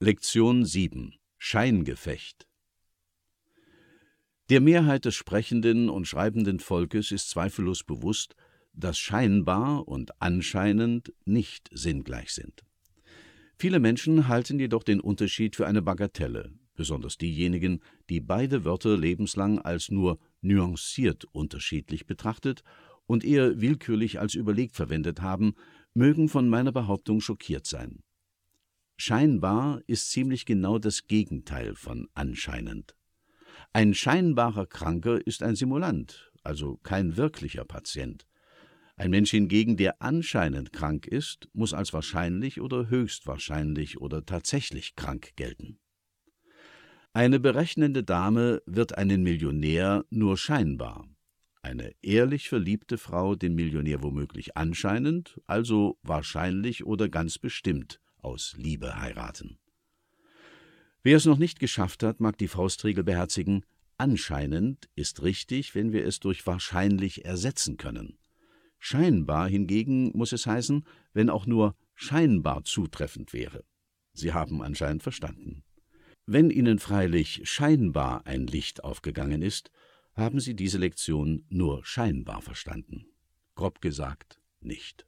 Lektion 7 Scheingefecht Der Mehrheit des sprechenden und schreibenden Volkes ist zweifellos bewusst, dass scheinbar und anscheinend nicht sinngleich sind. Viele Menschen halten jedoch den Unterschied für eine Bagatelle, besonders diejenigen, die beide Wörter lebenslang als nur nuanciert unterschiedlich betrachtet und eher willkürlich als überlegt verwendet haben, mögen von meiner Behauptung schockiert sein. Scheinbar ist ziemlich genau das Gegenteil von anscheinend. Ein scheinbarer Kranker ist ein Simulant, also kein wirklicher Patient. Ein Mensch hingegen, der anscheinend krank ist, muss als wahrscheinlich oder höchstwahrscheinlich oder tatsächlich krank gelten. Eine berechnende Dame wird einen Millionär nur scheinbar, eine ehrlich verliebte Frau den Millionär womöglich anscheinend, also wahrscheinlich oder ganz bestimmt aus Liebe heiraten. Wer es noch nicht geschafft hat, mag die Faustregel beherzigen, anscheinend ist richtig, wenn wir es durch wahrscheinlich ersetzen können. Scheinbar hingegen muss es heißen, wenn auch nur scheinbar zutreffend wäre. Sie haben anscheinend verstanden. Wenn Ihnen freilich scheinbar ein Licht aufgegangen ist, haben Sie diese Lektion nur scheinbar verstanden. Grob gesagt nicht.